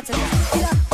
can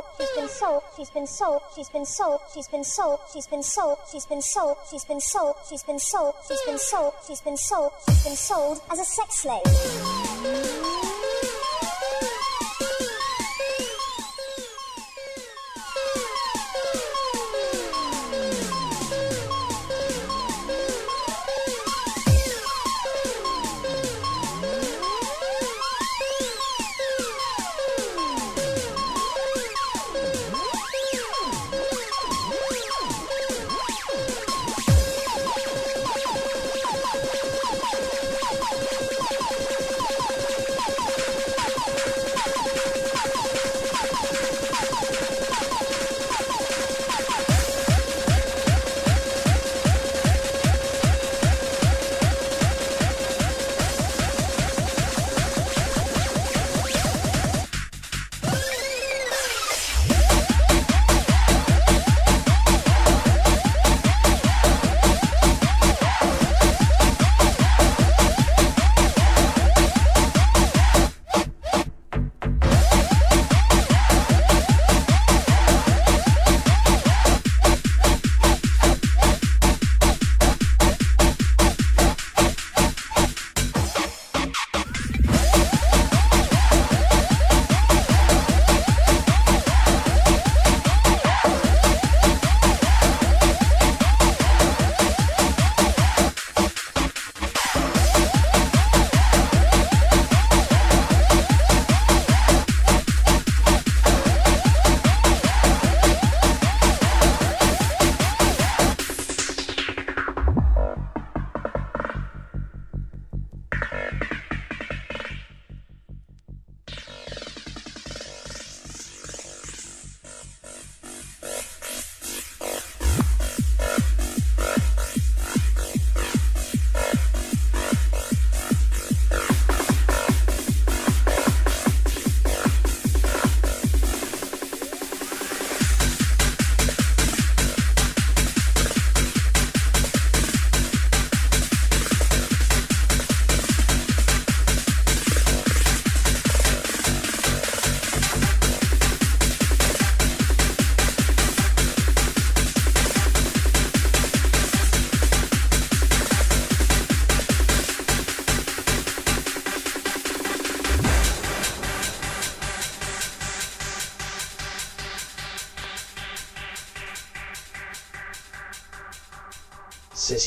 so, she's been so, she's been so, she's been so, she's been so, she's been so, she's been so, she's been so, she's been so, she's been so, she's been so, she's been sold as a sex slave.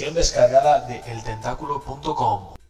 descargada de eltentáculo.com.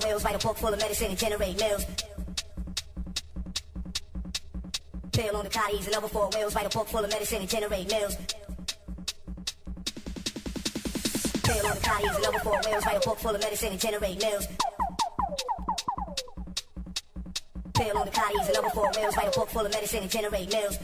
four whales, write a book full of medicine and generate mills. Tail on the cotties level four whales, write a book full of medicine and generate mills. Tail on the cotties level four whales, write a book full of medicine and generate mills. Tail on the cotties level four whales, write a book full of medicine and generate mills.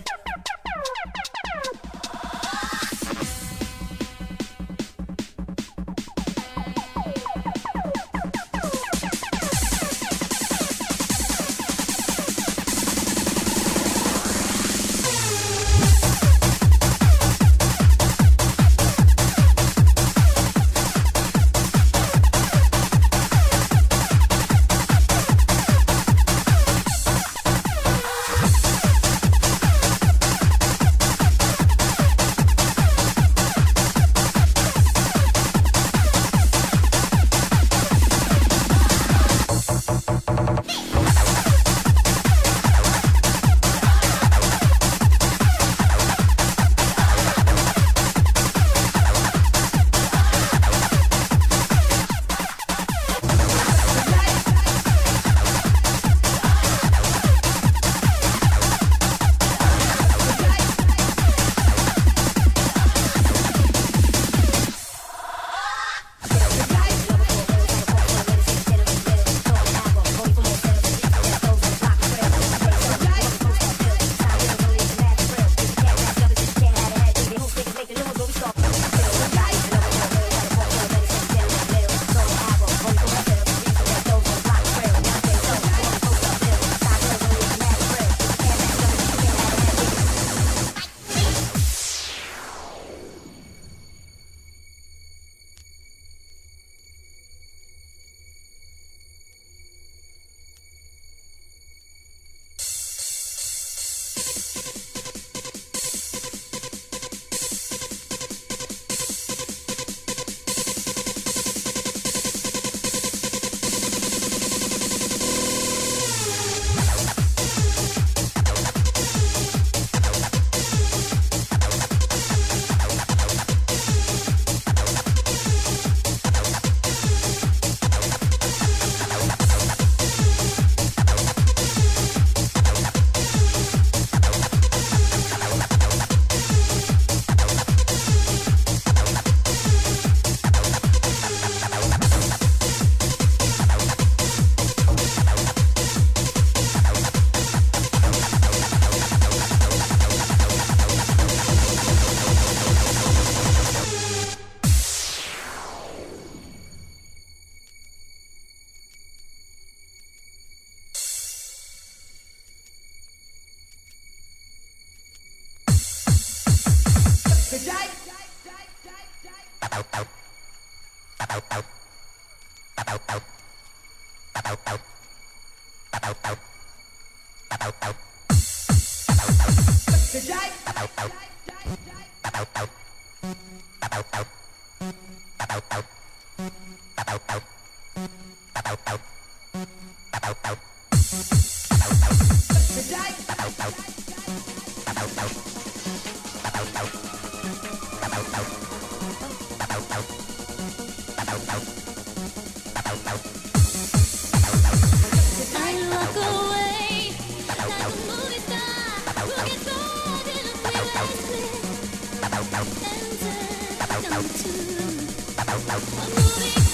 I'm moving.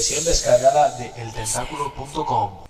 Sesión descargada de eltentáculo.com.